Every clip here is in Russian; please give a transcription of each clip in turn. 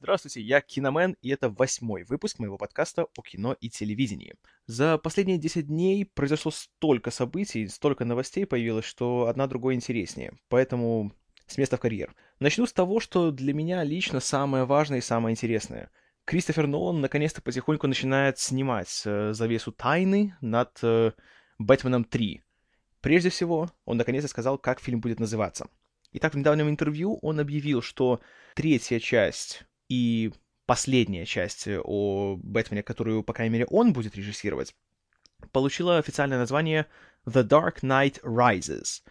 Здравствуйте, я Киномен, и это восьмой выпуск моего подкаста о кино и телевидении. За последние 10 дней произошло столько событий, столько новостей появилось, что одна другой интереснее. Поэтому с места в карьер. Начну с того, что для меня лично самое важное и самое интересное. Кристофер Нолан наконец-то потихоньку начинает снимать э, завесу тайны над э, Бэтменом 3. Прежде всего, он наконец-то сказал, как фильм будет называться. Итак, в недавнем интервью он объявил, что третья часть и последняя часть э, о Бэтмене, которую, по крайней мере, он будет режиссировать, получила официальное название The Dark Knight Rises.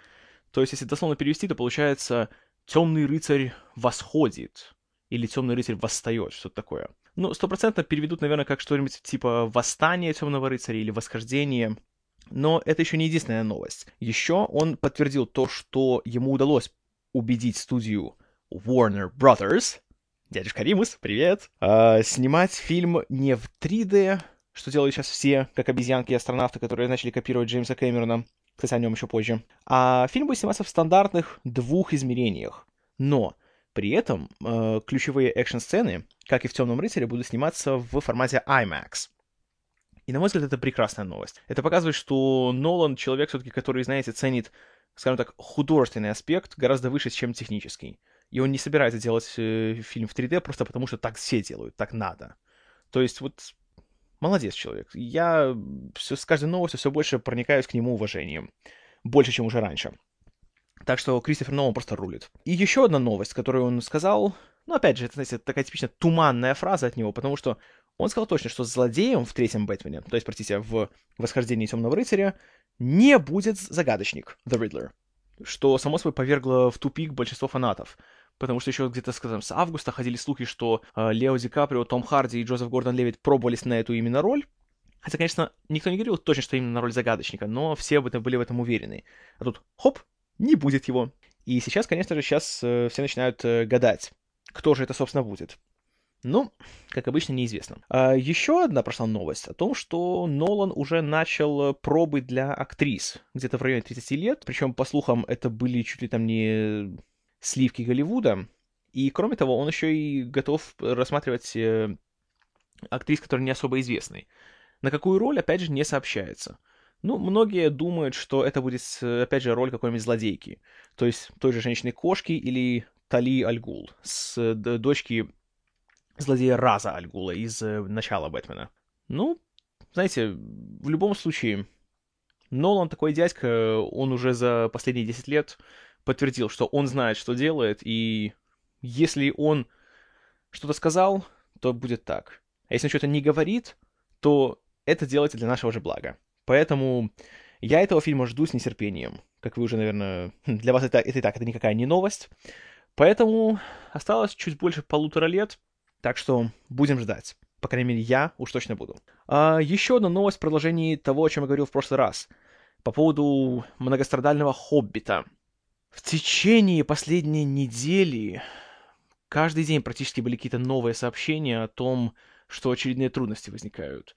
То есть, если дословно перевести, то получается «Темный рыцарь восходит» или «Темный рыцарь восстает», что-то такое. Ну, стопроцентно переведут, наверное, как что-нибудь типа «Восстание темного рыцаря» или «Восхождение». Но это еще не единственная новость. Еще он подтвердил то, что ему удалось убедить студию Warner Brothers, дядюшка Римус, привет, э, снимать фильм не в 3D, что делают сейчас все, как обезьянки и астронавты, которые начали копировать Джеймса Кэмерона, кстати, о нем еще позже. А фильм будет сниматься в стандартных двух измерениях. Но при этом э, ключевые экшн-сцены, как и в «Темном рыцаре», будут сниматься в формате IMAX. И, на мой взгляд, это прекрасная новость. Это показывает, что Нолан человек все-таки, который, знаете, ценит скажем так, художественный аспект гораздо выше, чем технический. И он не собирается делать э, фильм в 3D просто потому, что так все делают, так надо. То есть вот молодец человек. Я все, с каждой новостью все больше проникаюсь к нему уважением. Больше, чем уже раньше. Так что Кристофер Нолан просто рулит. И еще одна новость, которую он сказал, ну, опять же, это, знаете, такая типичная туманная фраза от него, потому что он сказал точно, что злодеем в третьем Бэтмене, то есть, простите, в «Восхождении Темного рыцаря», не будет загадочник, The Riddler, что, само собой, повергло в тупик большинство фанатов. Потому что еще где-то, скажем, с августа ходили слухи, что э, Лео Ди Каприо, Том Харди и Джозеф Гордон Левит пробовались на эту именно роль. Хотя, конечно, никто не говорил точно, что именно на роль загадочника, но все об этом были в этом уверены. А тут, хоп, не будет его. И сейчас, конечно же, сейчас э, все начинают э, гадать, кто же это, собственно, будет. Ну, как обычно, неизвестно. А еще одна прошла новость о том, что Нолан уже начал пробы для актрис где-то в районе 30 лет. Причем, по слухам, это были чуть ли там не сливки Голливуда. И, кроме того, он еще и готов рассматривать э, актрис, которые не особо известны. На какую роль, опять же, не сообщается. Ну, многие думают, что это будет, опять же, роль какой-нибудь злодейки. То есть той же женщины-кошки или Тали Альгул с дочки злодея Раза Альгула из э, начала Бэтмена. Ну, знаете, в любом случае, Нолан такой дядька, он уже за последние 10 лет подтвердил, что он знает, что делает, и если он что-то сказал, то будет так. А если он что-то не говорит, то это делается для нашего же блага. Поэтому я этого фильма жду с нетерпением. Как вы уже, наверное, для вас это, это и так, это никакая не новость. Поэтому осталось чуть больше полутора лет, так что будем ждать. По крайней мере, я уж точно буду. А, еще одна новость в продолжении того, о чем я говорил в прошлый раз. По поводу многострадального «Хоббита». В течение последней недели каждый день практически были какие-то новые сообщения о том, что очередные трудности возникают.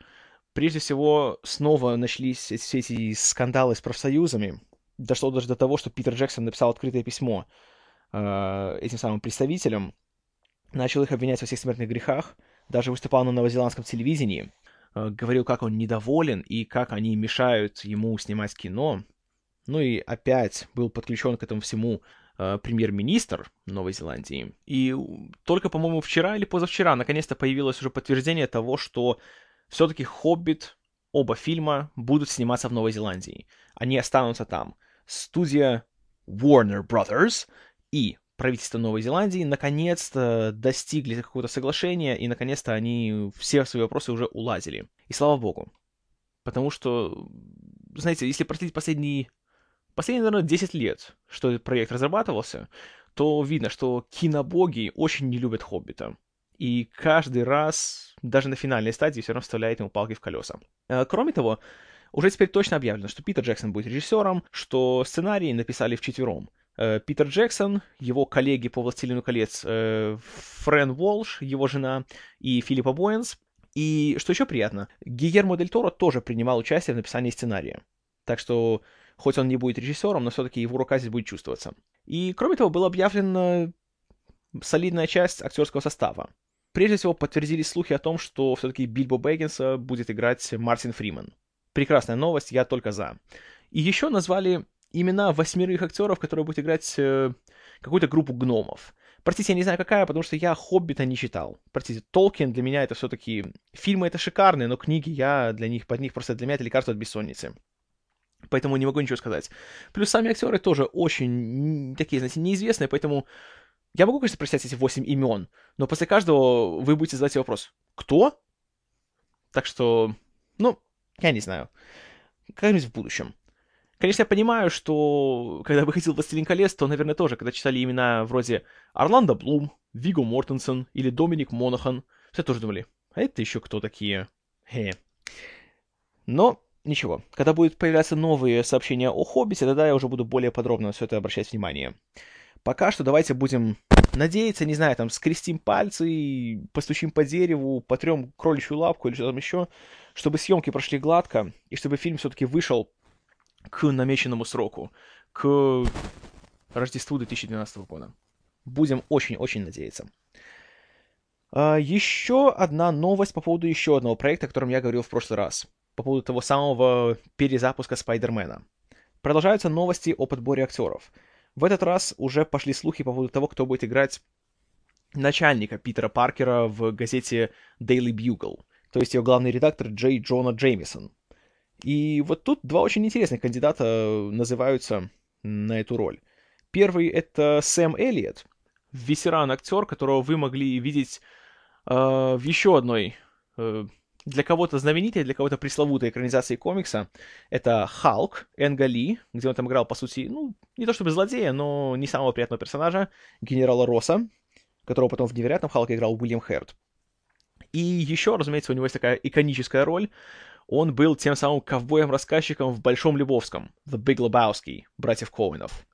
Прежде всего, снова начались все эти скандалы с профсоюзами. Дошло даже до того, что Питер Джексон написал открытое письмо э, этим самым представителям, начал их обвинять во всех смертных грехах, даже выступал на новозеландском телевидении, э, говорил, как он недоволен и как они мешают ему снимать кино. Ну и опять был подключен к этому всему э, премьер-министр Новой Зеландии. И только, по-моему, вчера или позавчера наконец-то появилось уже подтверждение того, что все-таки «Хоббит», оба фильма будут сниматься в Новой Зеландии. Они останутся там. Студия Warner Brothers и правительство Новой Зеландии наконец-то достигли какого-то соглашения, и наконец-то они все свои вопросы уже уладили. И слава богу. Потому что, знаете, если проследить последние, последние, наверное, 10 лет, что этот проект разрабатывался, то видно, что кинобоги очень не любят Хоббита. И каждый раз, даже на финальной стадии, все равно вставляет ему палки в колеса. Э, кроме того, уже теперь точно объявлено, что Питер Джексон будет режиссером, что сценарий написали вчетвером. Э, Питер Джексон, его коллеги по «Властелину колец» э, Френ Уолш, его жена, и Филиппа Боэнс. И что еще приятно, Гиермо Дель Торо тоже принимал участие в написании сценария. Так что, хоть он не будет режиссером, но все-таки его рука здесь будет чувствоваться. И, кроме того, была объявлена солидная часть актерского состава. прежде всего подтвердились слухи о том, что все-таки Бильбо Бэггинса будет играть Мартин Фриман. Прекрасная новость, я только за. И еще назвали имена восьмерых актеров, которые будут играть э, какую-то группу гномов. Простите, я не знаю какая, потому что я «Хоббита» не читал. Простите, Толкин для меня это все-таки... Фильмы это шикарные, но книги я для них, под них просто для меня это лекарство от бессонницы. Поэтому не могу ничего сказать. Плюс сами актеры тоже очень такие, знаете, неизвестные, поэтому я могу, конечно, прочитать эти восемь имен, но после каждого вы будете себе вопрос «Кто?». Так что, ну, я не знаю. Как-нибудь в будущем. Конечно, я понимаю, что когда выходил «Властелин колец», то, наверное, тоже, когда читали имена вроде Орландо Блум, Виго Мортенсен или Доминик Монахан, все тоже думали, а это еще кто такие? Хе. Но ничего, когда будут появляться новые сообщения о «Хоббите», тогда я уже буду более подробно на все это обращать внимание. Пока что давайте будем надеяться, не знаю, там, скрестим пальцы, постучим по дереву, потрем кроличью лапку или что там еще, чтобы съемки прошли гладко, и чтобы фильм все-таки вышел к намеченному сроку, к Рождеству 2012 года. Будем очень-очень надеяться. А, еще одна новость по поводу еще одного проекта, о котором я говорил в прошлый раз. По поводу того самого перезапуска Спайдермена. Продолжаются новости о подборе актеров. В этот раз уже пошли слухи по поводу того, кто будет играть начальника Питера Паркера в газете Daily Bugle, то есть ее главный редактор Джей Джона Джеймисон. И вот тут два очень интересных кандидата называются на эту роль. Первый — это Сэм Эллиот, ветеран-актер, которого вы могли видеть э, в еще одной, э, для кого-то знаменитой, для кого-то пресловутой экранизации комикса. Это Халк Энга Ли, где он там играл, по сути, ну, не то чтобы злодея, но не самого приятного персонажа, генерала Росса, которого потом в «Невероятном Халке» играл Уильям Херт. И еще, разумеется, у него есть такая иконическая роль он был тем самым ковбоем-рассказчиком в Большом Лебовском, The Big Lebowski, братьев Коуэнов.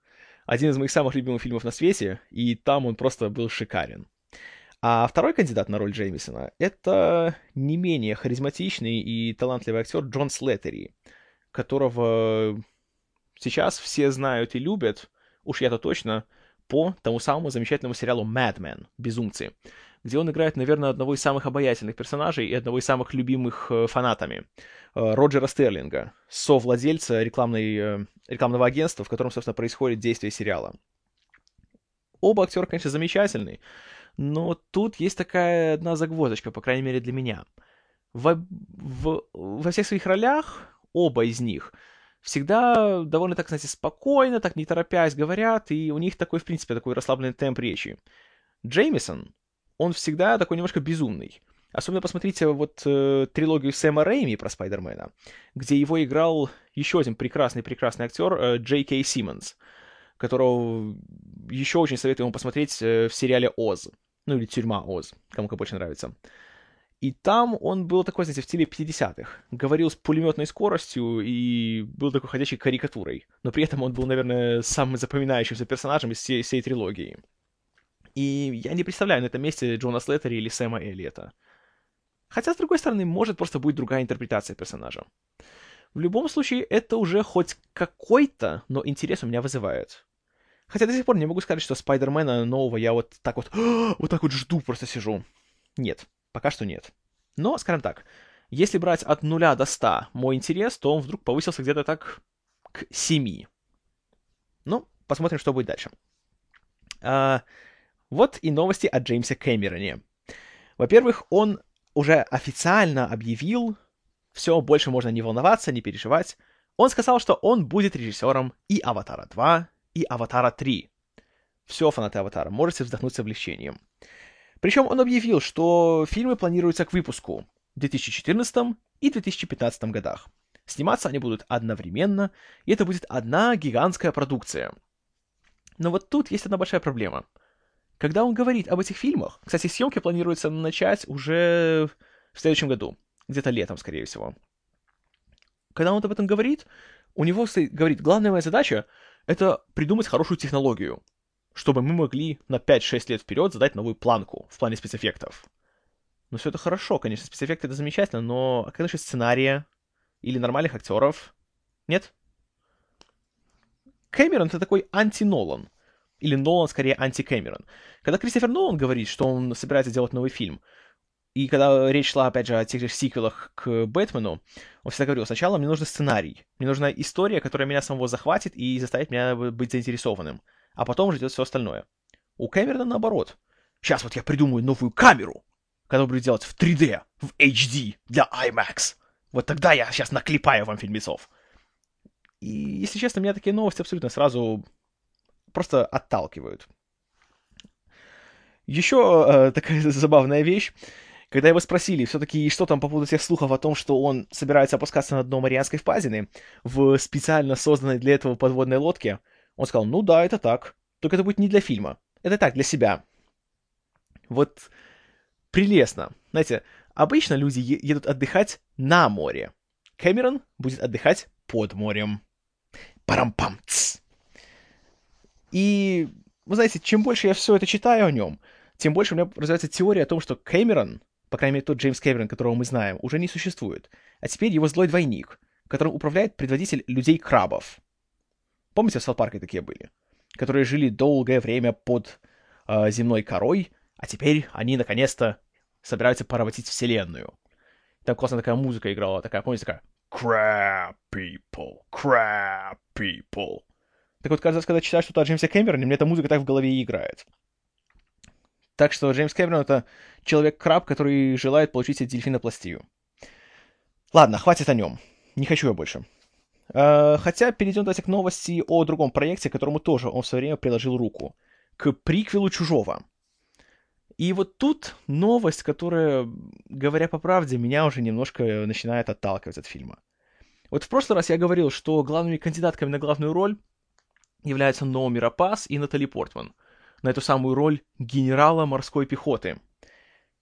Один из моих самых любимых фильмов на свете, и там он просто был шикарен. А второй кандидат на роль Джеймисона — это не менее харизматичный и талантливый актер Джон Слеттери, которого сейчас все знают и любят, уж я-то точно, по тому самому замечательному сериалу Mad Men — «Безумцы», где он играет, наверное, одного из самых обаятельных персонажей и одного из самых любимых э, фанатами. Э, Роджера Стерлинга, совладельца рекламной, э, рекламного агентства, в котором, собственно, происходит действие сериала. Оба актера, конечно, замечательные, но тут есть такая одна загвоздочка, по крайней мере, для меня. Во, в, во всех своих ролях оба из них всегда довольно так, знаете, спокойно, так не торопясь говорят, и у них такой, в принципе, такой расслабленный темп речи. Джеймисон, он всегда такой немножко безумный. Особенно посмотрите вот э, трилогию Сэма Рэйми про Спайдермена, где его играл еще один прекрасный-прекрасный актер э, Джей Кей Симмонс, которого еще очень советую ему посмотреть э, в сериале «Оз». Ну или «Тюрьма Оз», кому как больше нравится. И там он был такой, знаете, в стиле 50-х. Говорил с пулеметной скоростью и был такой ходячей карикатурой. Но при этом он был, наверное, самым запоминающимся персонажем из всей, всей трилогии. И я не представляю на этом месте Джона Слеттери или Сэма Эллиота. Хотя, с другой стороны, может просто быть другая интерпретация персонажа. В любом случае, это уже хоть какой-то, но интерес у меня вызывает. Хотя до сих пор не могу сказать, что Спайдермена нового я вот так вот, вот так вот жду, просто сижу. Нет, пока что нет. Но, скажем так, если брать от нуля до ста мой интерес, то он вдруг повысился где-то так к семи. Ну, посмотрим, что будет дальше. А, вот и новости о Джеймсе Кэмероне. Во-первых, он уже официально объявил, все, больше можно не волноваться, не переживать. Он сказал, что он будет режиссером и «Аватара 2», и «Аватара 3». Все, фанаты «Аватара», можете вздохнуть с облегчением. Причем он объявил, что фильмы планируются к выпуску в 2014 и 2015 годах. Сниматься они будут одновременно, и это будет одна гигантская продукция. Но вот тут есть одна большая проблема — когда он говорит об этих фильмах, кстати, съемки планируется начать уже в следующем году, где-то летом, скорее всего. Когда он об этом говорит, у него говорит, главная моя задача — это придумать хорошую технологию, чтобы мы могли на 5-6 лет вперед задать новую планку в плане спецэффектов. Ну, все это хорошо, конечно, спецэффекты — это замечательно, но а как насчет сценария? Или нормальных актеров? Нет? Кэмерон — это такой анти-Нолан. Или Нолан скорее анти-Кэмерон. Когда Кристофер Нолан говорит, что он собирается делать новый фильм, и когда речь шла, опять же, о тех же сиквелах к Бэтмену, он всегда говорил, сначала мне нужен сценарий, мне нужна история, которая меня самого захватит и заставит меня быть заинтересованным, а потом уже идет все остальное. У Кэмерона наоборот. Сейчас вот я придумаю новую камеру, которую буду делать в 3D, в HD, для IMAX. Вот тогда я сейчас наклепаю вам фильмецов. И, если честно, меня такие новости абсолютно сразу просто отталкивают. Еще э, такая забавная вещь. Когда его спросили все-таки, что там по поводу всех слухов о том, что он собирается опускаться на дно Марианской впадины в специально созданной для этого подводной лодке, он сказал, ну да, это так. Только это будет не для фильма. Это так, для себя. Вот прелестно. Знаете, обычно люди едут отдыхать на море. Кэмерон будет отдыхать под морем. Парам-пам! И, вы знаете, чем больше я все это читаю о нем, тем больше у меня развивается теория о том, что Кэмерон по крайней мере, тот Джеймс Кэмерон, которого мы знаем, уже не существует. А теперь его злой двойник, которым управляет предводитель людей-крабов. Помните, в Саут-Парке такие были? Которые жили долгое время под э, земной корой, а теперь они, наконец-то, собираются поработить вселенную. Там классная такая музыка играла, такая, помните, такая Crab people, crab people. Так вот, каждый раз, когда читаю что-то о Джеймсе Кэмероне, мне эта музыка так в голове и играет. Так что Джеймс Кэмерон — это человек-краб, который желает получить от дельфинопластию. Ладно, хватит о нем. Не хочу я больше. Uh, хотя перейдем давайте к новости о другом проекте, которому тоже он в свое время приложил руку. К приквелу «Чужого». И вот тут новость, которая, говоря по правде, меня уже немножко начинает отталкивать от фильма. Вот в прошлый раз я говорил, что главными кандидатками на главную роль являются Наоми Рапас и Натали Портман — на эту самую роль генерала морской пехоты.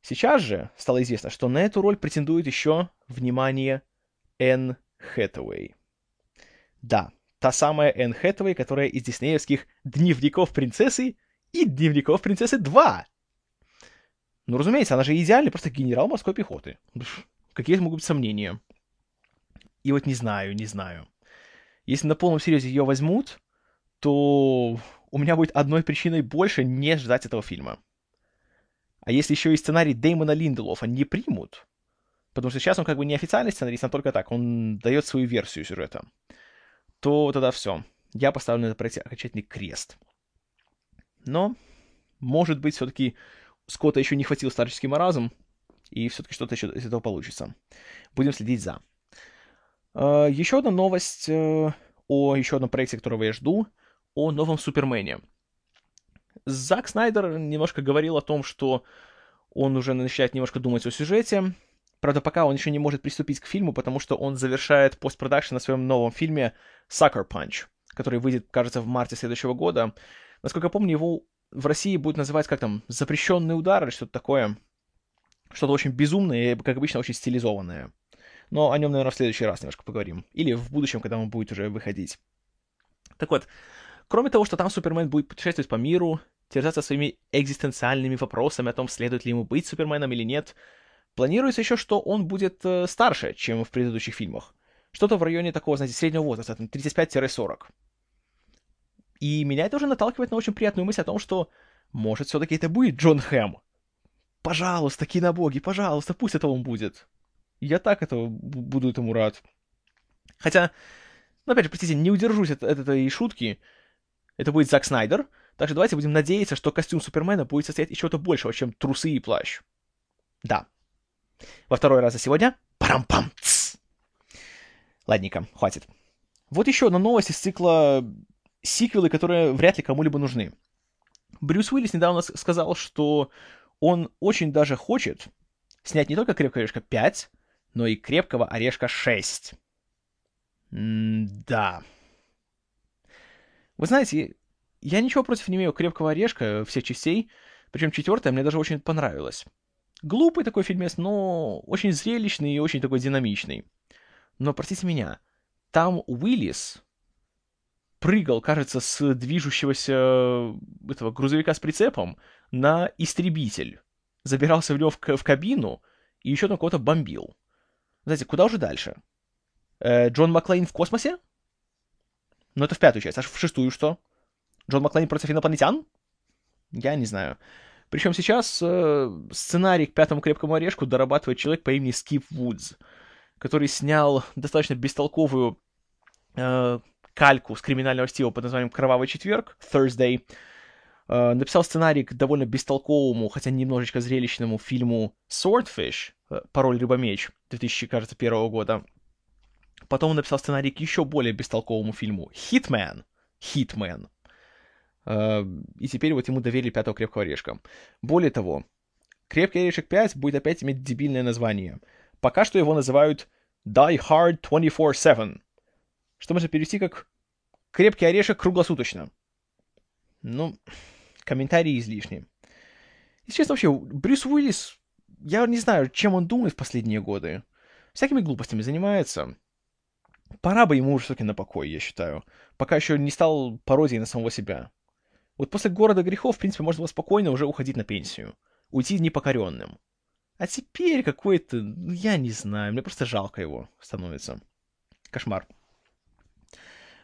Сейчас же стало известно, что на эту роль претендует еще, внимание, Энн Хэтэуэй. Да, та самая Энн Хэтэуэй, которая из диснеевских «Дневников принцессы» и «Дневников принцессы 2». Ну, разумеется, она же идеальный просто генерал морской пехоты. Какие могут быть сомнения? И вот не знаю, не знаю. Если на полном серьезе ее возьмут, то у меня будет одной причиной больше не ждать этого фильма. А если еще и сценарий Дэймона Линделофа не примут, потому что сейчас он как бы не официальный сценарист, а только так, он дает свою версию сюжета, то тогда все. Я поставлю на это пройти окончательный крест. Но, может быть, все-таки Скотта еще не хватил старческий маразм, и все-таки что-то еще из этого получится. Будем следить за. А, еще одна новость э, о еще одном проекте, которого я жду — о новом Супермене. Зак Снайдер немножко говорил о том, что он уже начинает немножко думать о сюжете. Правда, пока он еще не может приступить к фильму, потому что он завершает постпродакшн на своем новом фильме Sucker Punch, который выйдет, кажется, в марте следующего года. Насколько я помню, его в России будет называть как там запрещенный удар или что-то такое. Что-то очень безумное и, как обычно, очень стилизованное. Но о нем, наверное, в следующий раз немножко поговорим. Или в будущем, когда он будет уже выходить. Так вот, Кроме того, что там Супермен будет путешествовать по миру, терзаться своими экзистенциальными вопросами о том, следует ли ему быть Суперменом или нет, планируется еще, что он будет э, старше, чем в предыдущих фильмах. Что-то в районе такого, знаете, среднего возраста, 35-40. И меня это уже наталкивает на очень приятную мысль о том, что, может, все-таки это будет Джон Хэм. Пожалуйста, кинобоги, пожалуйста, пусть это он будет. Я так это буду этому рад. Хотя, ну, опять же, простите, не удержусь от, от этой шутки. Это будет Зак Снайдер. Так что давайте будем надеяться, что костюм Супермена будет состоять из чего-то большего, чем трусы и плащ. Да. Во второй раз за сегодня. Парам-пам! Ладненько, хватит. Вот еще одна новость из цикла сиквелы, которые вряд ли кому-либо нужны. Брюс Уиллис недавно сказал, что он очень даже хочет снять не только «Крепкого орешка 5», но и «Крепкого орешка 6». М-да. Вы знаете, я ничего против не имею крепкого орешка всех частей, причем четвертая мне даже очень понравилась. Глупый такой фильмец, но очень зрелищный и очень такой динамичный. Но, простите меня, там Уиллис прыгал, кажется, с движущегося э, этого грузовика с прицепом на истребитель. Забирался в него в, кабину и еще там кого-то бомбил. Знаете, куда уже дальше? Э, Джон Маклейн в космосе? Но это в пятую часть. А в шестую что? Джон Маклейн против инопланетян? Я не знаю. Причем сейчас э, сценарий к пятому крепкому орешку дорабатывает человек по имени Скип Вудс, который снял достаточно бестолковую э, кальку с криминального стиля под названием «Кровавый четверг», «Thursday», э, написал сценарий к довольно бестолковому, хотя немножечко зрелищному фильму «Swordfish», э, «Пароль рыба-меч» 2001 года. Потом он написал сценарий к еще более бестолковому фильму «Hitman», «Hitman», Э, и теперь вот ему доверили пятого крепкого орешка. Более того, крепкий орешек 5 будет опять иметь дебильное название. Пока что его называют Die Hard 24-7, что можно перевести как крепкий орешек круглосуточно. Ну, комментарии излишни. И честно, вообще, Брюс Уиллис, я не знаю, чем он думает в последние годы. Всякими глупостями занимается. Пора бы ему уже все-таки на покой, я считаю. Пока еще не стал пародией на самого себя. Вот после города грехов, в принципе, можно было спокойно уже уходить на пенсию. Уйти непокоренным. А теперь какой-то, ну, я не знаю, мне просто жалко его становится. Кошмар.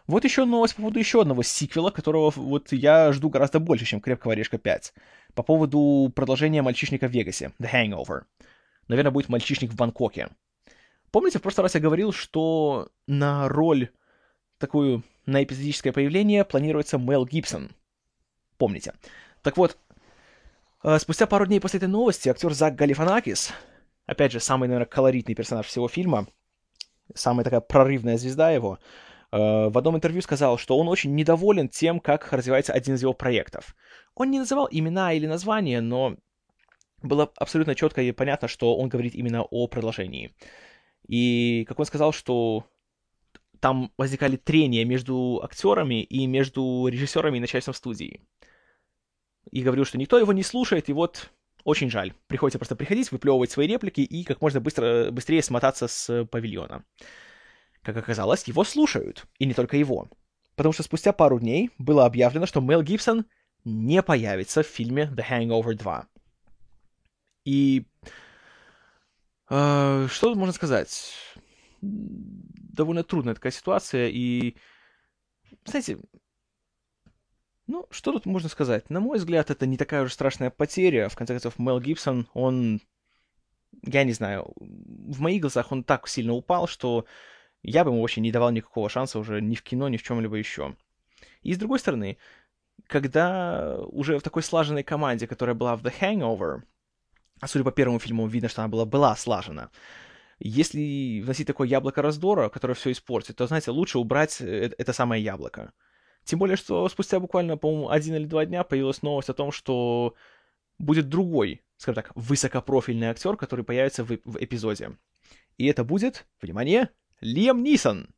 Вот еще новость по поводу еще одного сиквела, которого вот я жду гораздо больше, чем «Крепкого орешка 5». По поводу продолжения «Мальчишника в Вегасе», «The Hangover». Наверное, будет «Мальчишник в Бангкоке». Помните, в прошлый раз я говорил, что на роль такую, на эпизодическое появление планируется Мел Гибсон — помните. Так вот, э, спустя пару дней после этой новости актер Зак Галифанакис, опять же, самый, наверное, колоритный персонаж всего фильма, самая такая прорывная звезда его, э, в одном интервью сказал, что он очень недоволен тем, как развивается один из его проектов. Он не называл имена или названия, но было абсолютно четко и понятно, что он говорит именно о продолжении. И как он сказал, что там возникали трения между актерами и между режиссерами и начальством студии и говорил, что никто его не слушает, и вот очень жаль. Приходится просто приходить, выплевывать свои реплики и как можно быстро, быстрее смотаться с павильона. Как оказалось, его слушают, и не только его. Потому что спустя пару дней было объявлено, что Мел Гибсон не появится в фильме The Hangover 2. И... Э, что тут можно сказать? Довольно трудная такая ситуация, и... Знаете, ну, что тут можно сказать? На мой взгляд, это не такая уж страшная потеря. В конце концов, Мел Гибсон, он... Я не знаю, в моих глазах он так сильно упал, что я бы ему вообще не давал никакого шанса уже ни в кино, ни в чем-либо еще. И с другой стороны, когда уже в такой слаженной команде, которая была в The Hangover, судя по первому фильму, видно, что она была, была слажена, если вносить такое яблоко раздора, которое все испортит, то, знаете, лучше убрать э, это самое яблоко. Тем более, что спустя буквально, по-моему, один или два дня появилась новость о том, что будет другой, скажем так, высокопрофильный актер, который появится в, в эпизоде. И это будет, внимание, Лиам Нисон.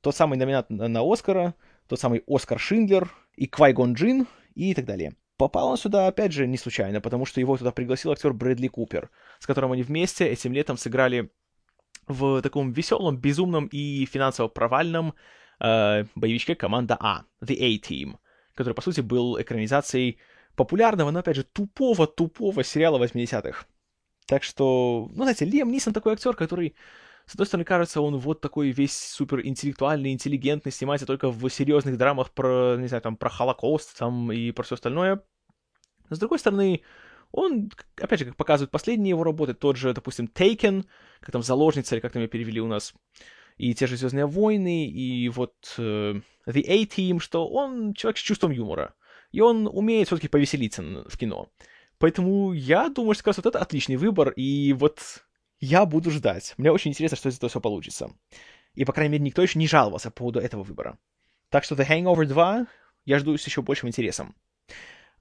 Тот самый номинат на, на Оскара, тот самый Оскар Шиндлер и Квайгон Джин и так далее. Попал он сюда, опять же, не случайно, потому что его туда пригласил актер Брэдли Купер, с которым они вместе этим летом сыграли в таком веселом, безумном и финансово провальном э, боевичке команда А, The A-Team, который, по сути, был экранизацией популярного, но, опять же, тупого-тупого сериала 80-х. Так что, ну, знаете, Лиам Нисон такой актер, который, с одной стороны, кажется, он вот такой весь супер интеллектуальный, интеллигентный, снимается только в серьезных драмах про, не знаю, там, про Холокост там, и про все остальное. С другой стороны, он, опять же, как показывают последние его работы, тот же, допустим, Taken, как там «Заложница», или как там ее перевели у нас, и те же «Звездные войны», и вот э, The A-Team, что он человек с чувством юмора. И он умеет все-таки повеселиться в кино. Поэтому я думаю, что как раз вот это отличный выбор, и вот я буду ждать. Мне очень интересно, что из этого все получится. И, по крайней мере, никто еще не жаловался по поводу этого выбора. Так что The Hangover 2 я жду с еще большим интересом.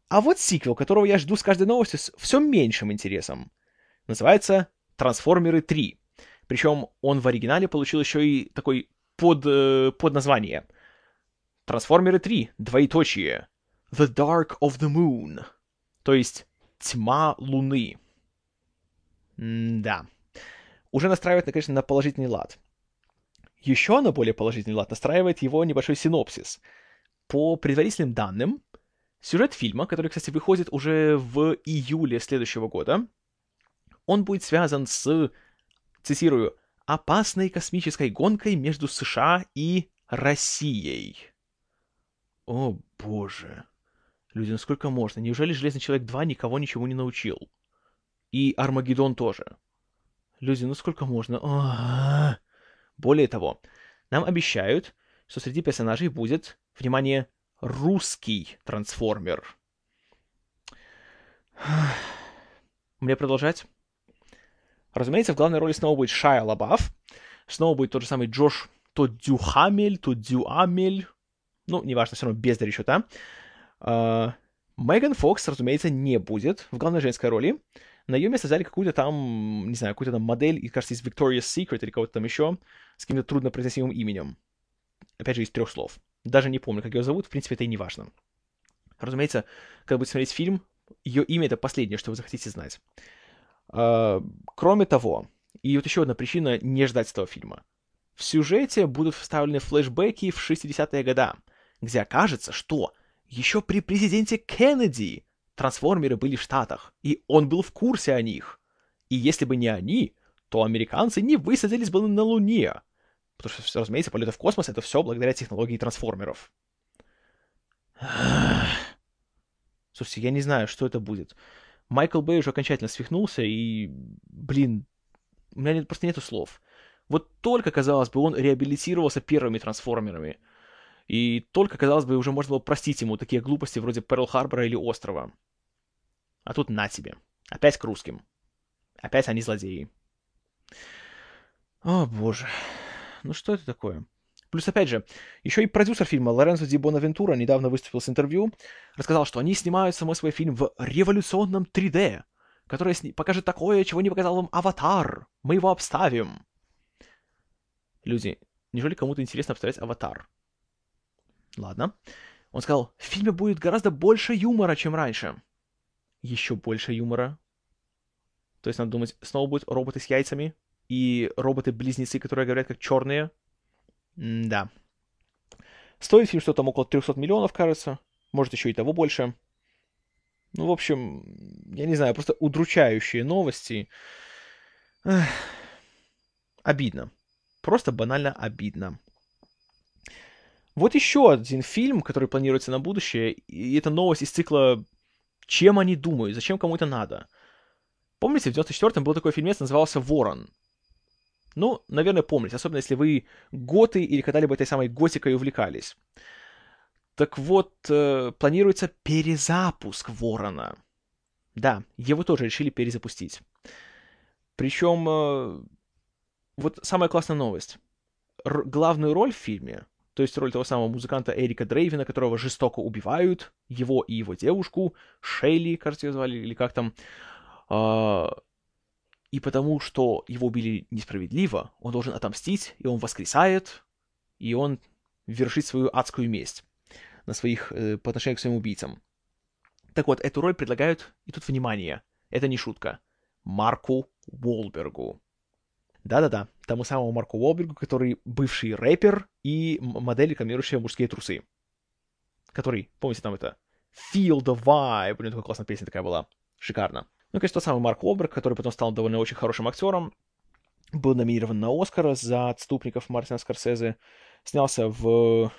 А вот сиквел, которого я жду с каждой новостью с все меньшим интересом, называется «Трансформеры 3». Причем он в оригинале получил еще и такой под, э, под название. Трансформеры 3, двоеточие. The Dark of the Moon. То есть Тьма Луны. М да. Уже настраивает, конечно, на положительный лад. Еще на более положительный лад настраивает его небольшой синопсис. По предварительным данным, сюжет фильма, который, кстати, выходит уже в июле следующего года, он будет связан с цитирую, «опасной космической гонкой между США и Россией». О, боже. Люди, ну сколько можно? Неужели Железный Человек 2 никого ничего не научил? И Армагеддон тоже. Люди, ну сколько можно? Более того, нам обещают, что среди персонажей будет, внимание, русский трансформер. Мне продолжать? Разумеется, в главной роли снова будет Шайа Лабаф, снова будет тот же самый Джош то Дюхамель, то Дюамель, ну, неважно, все равно без счета. А, Меган Фокс, разумеется, не будет в главной женской роли. На ее место взяли какую-то там, не знаю, какую-то там модель, и, кажется, из Victoria's Secret или кого-то там еще, с каким-то труднопроизносимым именем. Опять же, из трех слов. Даже не помню, как ее зовут, в принципе, это и не важно. Разумеется, когда будете смотреть фильм, ее имя — это последнее, что вы захотите знать. А, кроме того, и вот еще одна причина не ждать этого фильма. В сюжете будут вставлены флешбеки в 60-е годы, где окажется, что еще при президенте Кеннеди трансформеры были в Штатах, и он был в курсе о них. И если бы не они, то американцы не высадились бы на Луне. Потому что, разумеется, полеты в космос — это все благодаря технологии трансформеров. Слушайте, я не знаю, что это будет. Майкл Бэй уже окончательно свихнулся, и, блин, у меня нет, просто нету слов. Вот только, казалось бы, он реабилитировался первыми трансформерами. И только, казалось бы, уже можно было простить ему такие глупости вроде Перл-Харбора или Острова. А тут на тебе. Опять к русским. Опять они злодеи. О, боже. Ну что это такое? Плюс, опять же, еще и продюсер фильма Лоренцо Ди Бонавентура недавно выступил с интервью, рассказал, что они снимают самой свой фильм в революционном 3D, который сни- покажет такое, чего не показал вам «Аватар». Мы его обставим. Люди, неужели кому-то интересно обставлять «Аватар»? Ладно. Он сказал, в фильме будет гораздо больше юмора, чем раньше. Еще больше юмора. То есть, надо думать, снова будут роботы с яйцами и роботы-близнецы, которые говорят как черные. М да. Стоит фильм что-то там около 300 миллионов, кажется. Может, еще и того больше. Ну, в общем, я не знаю, просто удручающие новости. Эх. Обидно. Просто банально обидно. Вот еще один фильм, который планируется на будущее, и это новость из цикла «Чем они думают? Зачем кому это надо?» Помните, в 94-м был такой фильмец, назывался «Ворон». Ну, наверное, помните, особенно если вы готы или когда-либо этой самой готикой увлекались. Так вот, э, планируется перезапуск Ворона. Да, его тоже решили перезапустить. Причем, э, вот самая классная новость. Р- главную роль в фильме то есть роль того самого музыканта Эрика Дрейвина, которого жестоко убивают, его и его девушку, Шейли, кажется, ее звали, или как там. А, и потому что его убили несправедливо, он должен отомстить, и он воскресает, и он вершит свою адскую месть на своих, э, по отношению к своим убийцам. Так вот, эту роль предлагают, и тут внимание, это не шутка, Марку Уолбергу. Да-да-да, тому самому Марку Уолбергу, который бывший рэпер и модель, рекламирующая мужские трусы. Который, помните, там это Feel the Vibe, него такая классная песня такая была. Шикарно. Ну, конечно, тот самый Марк Уолберг, который потом стал довольно очень хорошим актером, был номинирован на Оскара за «Отступников» Мартина Скорсезе, снялся в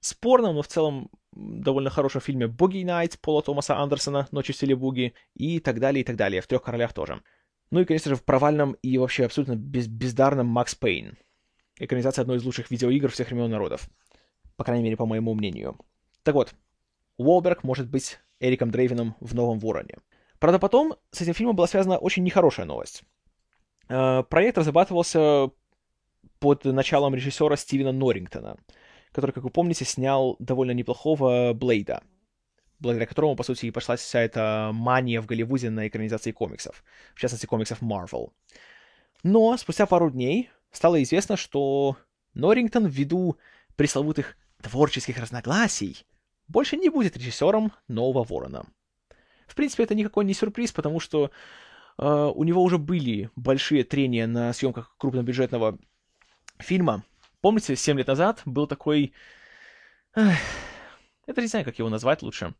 спорном, но в целом довольно хорошем фильме «Буги Найт» Пола Томаса Андерсона «Ночи в стиле буги» и так далее, и так далее. В «Трех королях» тоже. Ну и, конечно же, в провальном и вообще абсолютно без бездарном Макс Пейн. Экранизация одной из лучших видеоигр всех времен народов. По крайней мере, по моему мнению. Так вот, Уолберг может быть Эриком Дрейвином в «Новом Вороне». Правда, потом с этим фильмом была связана очень нехорошая новость. Э, проект разрабатывался под началом режиссера Стивена Норрингтона, который, как вы помните, снял довольно неплохого Блейда — благодаря которому, по сути, и пошла вся эта мания в Голливуде на экранизации комиксов, в частности, комиксов Marvel. Но спустя пару дней стало известно, что Норрингтон ввиду пресловутых творческих разногласий больше не будет режиссером «Нового Ворона». В принципе, это никакой не сюрприз, потому что э, у него уже были большие трения на съемках крупнобюджетного фильма. Помните, 7 лет назад был такой... Эх, даже не знаю, как его назвать лучше.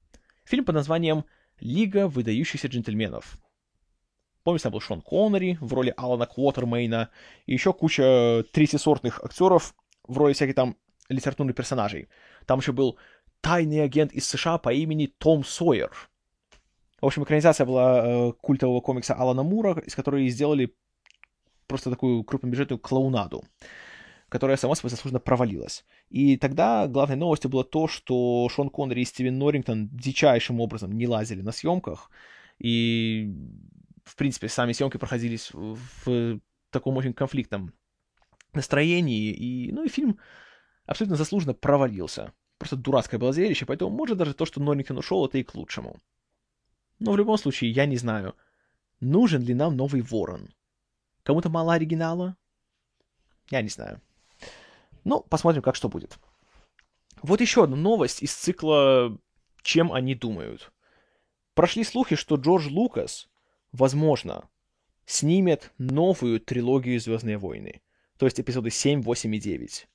Фильм под названием «Лига выдающихся джентльменов». Помните, там был Шон Коннери в роли Алана Квотермейна, и еще куча третьесортных актеров в роли всяких там литературных персонажей. Там еще был тайный агент из США по имени Том Сойер. В общем, экранизация была э, культового комикса Алана Мура, из которой сделали просто такую крупнобюджетную клоунаду, которая сама собой заслуженно провалилась. И тогда главной новостью было то, что Шон Коннери и Стивен Норрингтон дичайшим образом не лазили на съемках, и, в принципе, сами съемки проходились в таком очень конфликтном настроении, и, ну, и фильм абсолютно заслуженно провалился. Просто дурацкое было зрелище, поэтому, может, даже то, что Норрингтон ушел, это и к лучшему. Но в любом случае, я не знаю, нужен ли нам новый Ворон. Кому-то мало оригинала? Я не знаю. Ну, посмотрим, как что будет. Вот еще одна новость из цикла «Чем они думают». Прошли слухи, что Джордж Лукас, возможно, снимет новую трилогию «Звездные войны». То есть эпизоды 7, 8 и 9.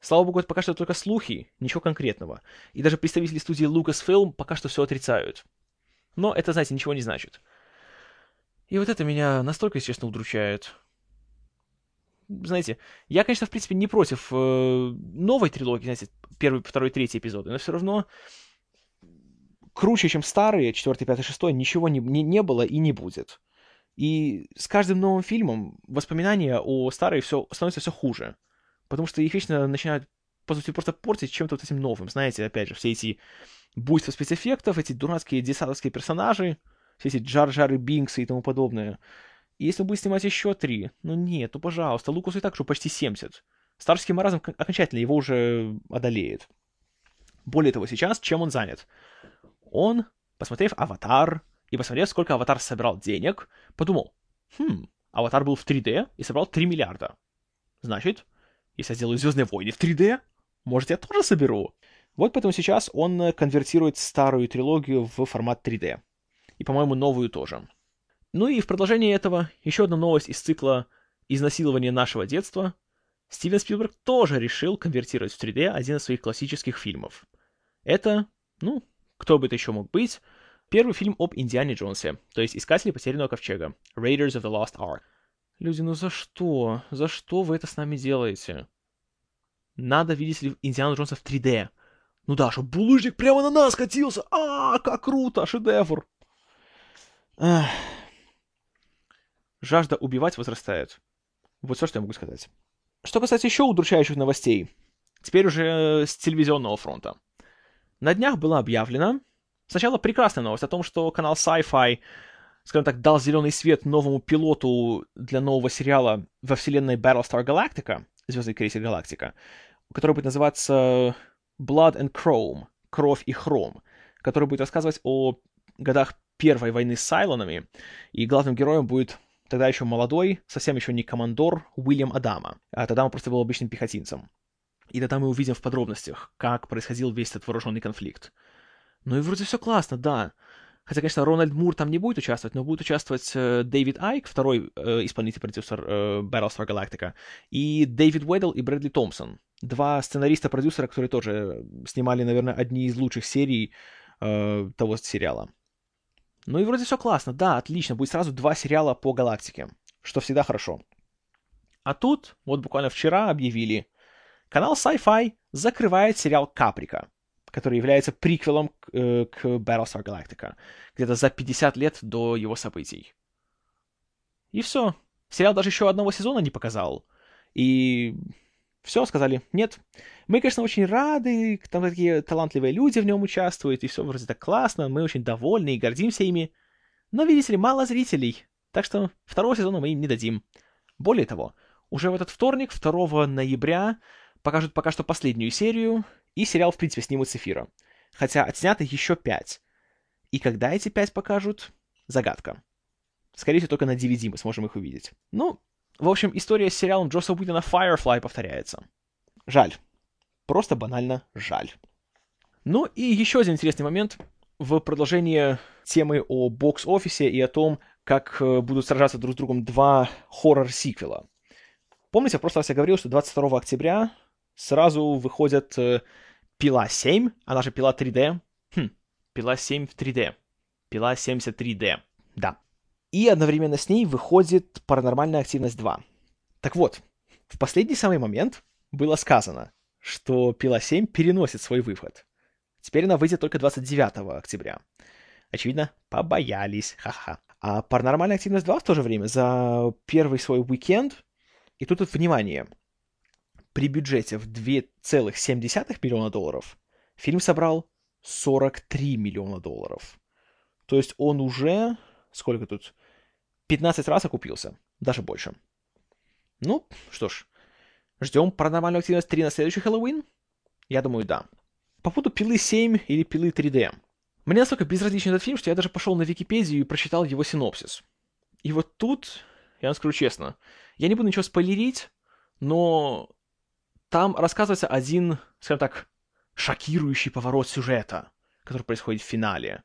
Слава богу, это пока что только слухи, ничего конкретного. И даже представители студии Lucasfilm пока что все отрицают. Но это, знаете, ничего не значит. И вот это меня настолько, честно, удручает. Знаете, я, конечно, в принципе, не против э, новой трилогии, знаете, первый, второй, третий эпизоды, но все равно круче, чем старые, четвертый, пятый, шестой, ничего не, не, не было и не будет. И с каждым новым фильмом воспоминания о старой все, становятся все хуже потому что их вечно начинают, по сути, просто портить чем-то вот этим новым. Знаете, опять же, все эти буйства спецэффектов, эти дурацкие десадовские персонажи, все эти Джар-Джары Бинксы и тому подобное. И если будет снимать еще три, ну нет, ну пожалуйста, Лукасу и так уже почти 70. Старческий маразм окончательно его уже одолеет. Более того, сейчас чем он занят? Он, посмотрев «Аватар» и посмотрев, сколько «Аватар» собирал денег, подумал, хм, «Аватар» был в 3D и собрал 3 миллиарда. Значит, если я сделаю Звездные войны в 3D, может, я тоже соберу. Вот поэтому сейчас он конвертирует старую трилогию в формат 3D. И, по-моему, новую тоже. Ну и в продолжение этого еще одна новость из цикла «Изнасилование нашего детства». Стивен Спилберг тоже решил конвертировать в 3D один из своих классических фильмов. Это, ну, кто бы это еще мог быть, первый фильм об Индиане Джонсе, то есть «Искатели потерянного ковчега» Raiders of the Lost Ark. Люди, ну за что? За что вы это с нами делаете? Надо видеть ли Индиану Джонса в 3D. Ну да, чтобы булыжник прямо на нас катился. А, как круто, шедевр. Эх. Жажда убивать возрастает. Вот все, что я могу сказать. Что касается еще удручающих новостей. Теперь уже с телевизионного фронта. На днях было объявлено сначала прекрасная новость о том, что канал Sci-Fi скажем так, дал зеленый свет новому пилоту для нового сериала во вселенной Battlestar Galactica, Звездный крейсер Галактика, который будет называться Blood and Chrome, Кровь и Хром, который будет рассказывать о годах Первой войны с Сайлонами, и главным героем будет тогда еще молодой, совсем еще не командор Уильям Адама, а тогда он просто был обычным пехотинцем. И тогда мы увидим в подробностях, как происходил весь этот вооруженный конфликт. Ну и вроде все классно, да. Хотя, конечно, Рональд Мур там не будет участвовать, но будет участвовать э, Дэвид Айк, второй э, исполнительный продюсер э, Battlestar Galactica, и Дэвид Уэддл и Брэдли Томпсон. Два сценариста-продюсера, которые тоже снимали, наверное, одни из лучших серий э, того сериала. Ну и вроде все классно, да, отлично, будет сразу два сериала по галактике, что всегда хорошо. А тут, вот буквально вчера объявили, канал Sci-Fi закрывает сериал Каприка который является приквелом к, э, к Battlestar Galactica, где-то за 50 лет до его событий. И все. Сериал даже еще одного сезона не показал. И все, сказали, нет. Мы, конечно, очень рады, там такие талантливые люди в нем участвуют, и все вроде так классно, мы очень довольны и гордимся ими. Но, видите ли, мало зрителей, так что второго сезона мы им не дадим. Более того, уже в этот вторник, 2 ноября, покажут пока что последнюю серию, и сериал, в принципе, снимут с эфира. Хотя отснято еще пять. И когда эти пять покажут, загадка. Скорее всего, только на DVD мы сможем их увидеть. Ну, в общем, история с сериалом Джоса Уидона Firefly повторяется. Жаль. Просто банально жаль. Ну и еще один интересный момент в продолжение темы о бокс-офисе и о том, как э, будут сражаться друг с другом два хоррор-сиквела. Помните, в прошлый раз я говорил, что 22 октября сразу выходят э, Пила 7, она же Пила 3D. Хм, Пила 7 в 3D. Пила 73D. Да. И одновременно с ней выходит Паранормальная активность 2. Так вот, в последний самый момент было сказано, что «Пила 7» переносит свой выход. Теперь она выйдет только 29 октября. Очевидно, побоялись, ха-ха. А «Паранормальная активность 2» в то же время за первый свой уикенд, и тут, вот, внимание, при бюджете в 2,7 миллиона долларов фильм собрал 43 миллиона долларов. То есть он уже, сколько тут, 15 раз окупился, даже больше. Ну, что ж, ждем паранормальную активность 3 на следующий Хэллоуин? Я думаю, да. По поводу пилы 7 или пилы 3D. Мне настолько безразличен этот фильм, что я даже пошел на Википедию и прочитал его синопсис. И вот тут, я вам скажу честно, я не буду ничего спойлерить, но там рассказывается один, скажем так, шокирующий поворот сюжета, который происходит в финале.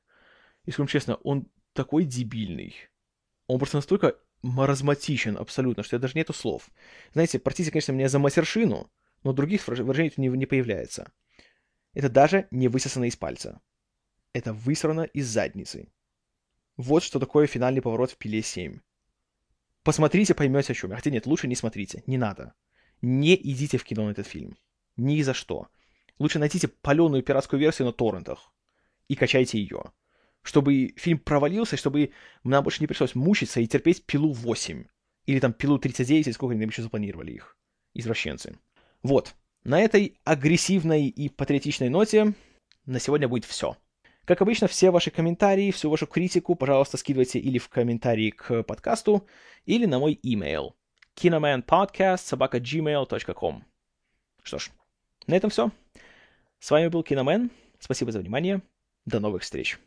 И скажем честно, он такой дебильный. Он просто настолько маразматичен абсолютно, что даже нету слов. Знаете, простите, конечно, меня за матершину, но других выражений не, не появляется. Это даже не высосано из пальца. Это высрано из задницы. Вот что такое финальный поворот в пиле 7. Посмотрите, поймете о чем. Хотя нет, лучше не смотрите. Не надо. Не идите в кино на этот фильм. Ни за что. Лучше найдите паленую пиратскую версию на торрентах и качайте ее. Чтобы фильм провалился, чтобы нам больше не пришлось мучиться и терпеть пилу 8. Или там пилу 39, или сколько они еще запланировали их. Извращенцы. Вот. На этой агрессивной и патриотичной ноте на сегодня будет все. Как обычно, все ваши комментарии, всю вашу критику, пожалуйста, скидывайте или в комментарии к подкасту, или на мой имейл kinomanpodcast.gmail.com Что ж, на этом все. С вами был Киномен. Спасибо за внимание. До новых встреч.